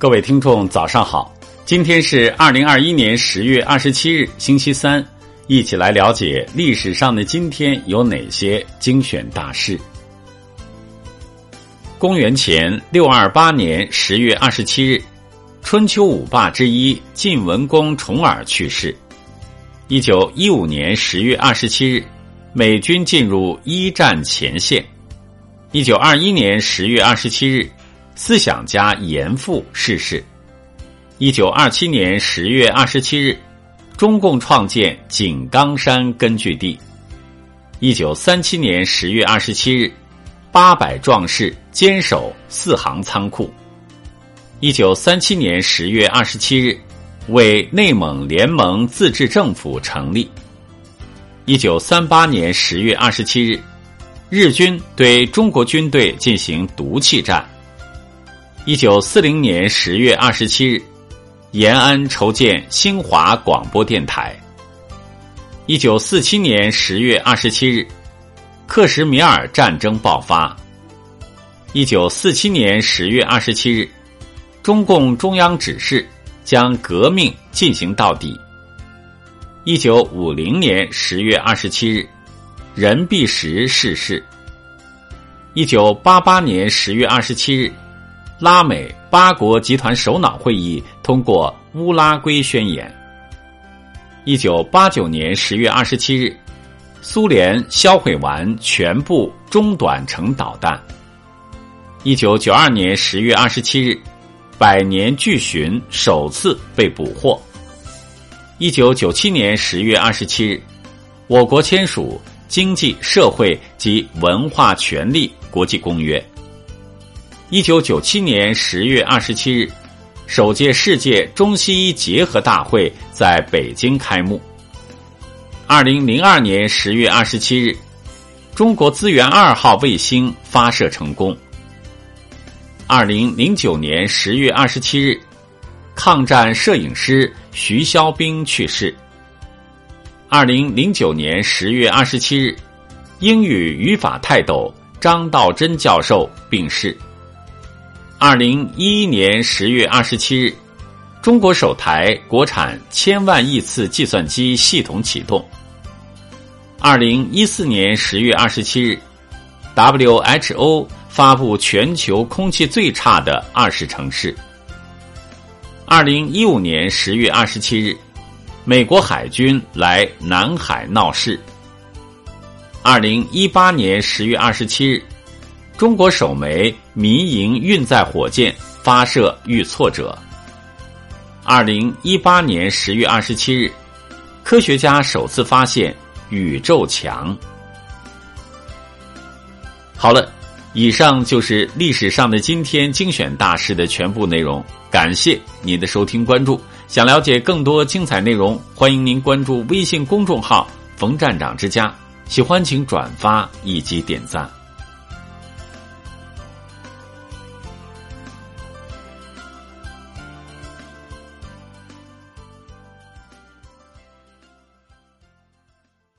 各位听众，早上好！今天是二零二一年十月二十七日，星期三，一起来了解历史上的今天有哪些精选大事。公元前六二八年十月二十七日，春秋五霸之一晋文公重耳去世。一九一五年十月二十七日，美军进入一战前线。一九二一年十月二十七日。思想家严复逝世。一九二七年十月二十七日，中共创建井冈山根据地。一九三七年十月二十七日，八百壮士坚守四行仓库。一九三七年十月二十七日，为内蒙联盟自治政府成立。一九三八年十月二十七日，日军对中国军队进行毒气战。一九四零年十月二十七日，延安筹建新华广播电台。一九四七年十月二十七日，克什米尔战争爆发。一九四七年十月二十七日，中共中央指示将革命进行到底。一九五零年十月二十七日，任弼时逝世。一九八八年十月二十七日。拉美八国集团首脑会议通过《乌拉圭宣言》。一九八九年十月二十七日，苏联销毁完全部中短程导弹。一九九二年十月二十七日，百年巨鲟首次被捕获。一九九七年十月二十七日，我国签署《经济社会及文化权利国际公约》。一九九七年十月二十七日，首届世界中西医结合大会在北京开幕。二零零二年十月二十七日，中国资源二号卫星发射成功。二零零九年十月二十七日，抗战摄影师徐肖冰去世。二零零九年十月二十七日，英语语法泰斗张道真教授病逝。二零一一年十月二十七日，中国首台国产千万亿次计算机系统启动。二零一四年十月二十七日，WHO 发布全球空气最差的二十城市。二零一五年十月二十七日，美国海军来南海闹事。二零一八年十月二十七日。中国首枚民营运载火箭发射遇挫折。二零一八年十月二十七日，科学家首次发现宇宙墙。好了，以上就是历史上的今天精选大事的全部内容。感谢您的收听关注。想了解更多精彩内容，欢迎您关注微信公众号“冯站长之家”。喜欢请转发以及点赞。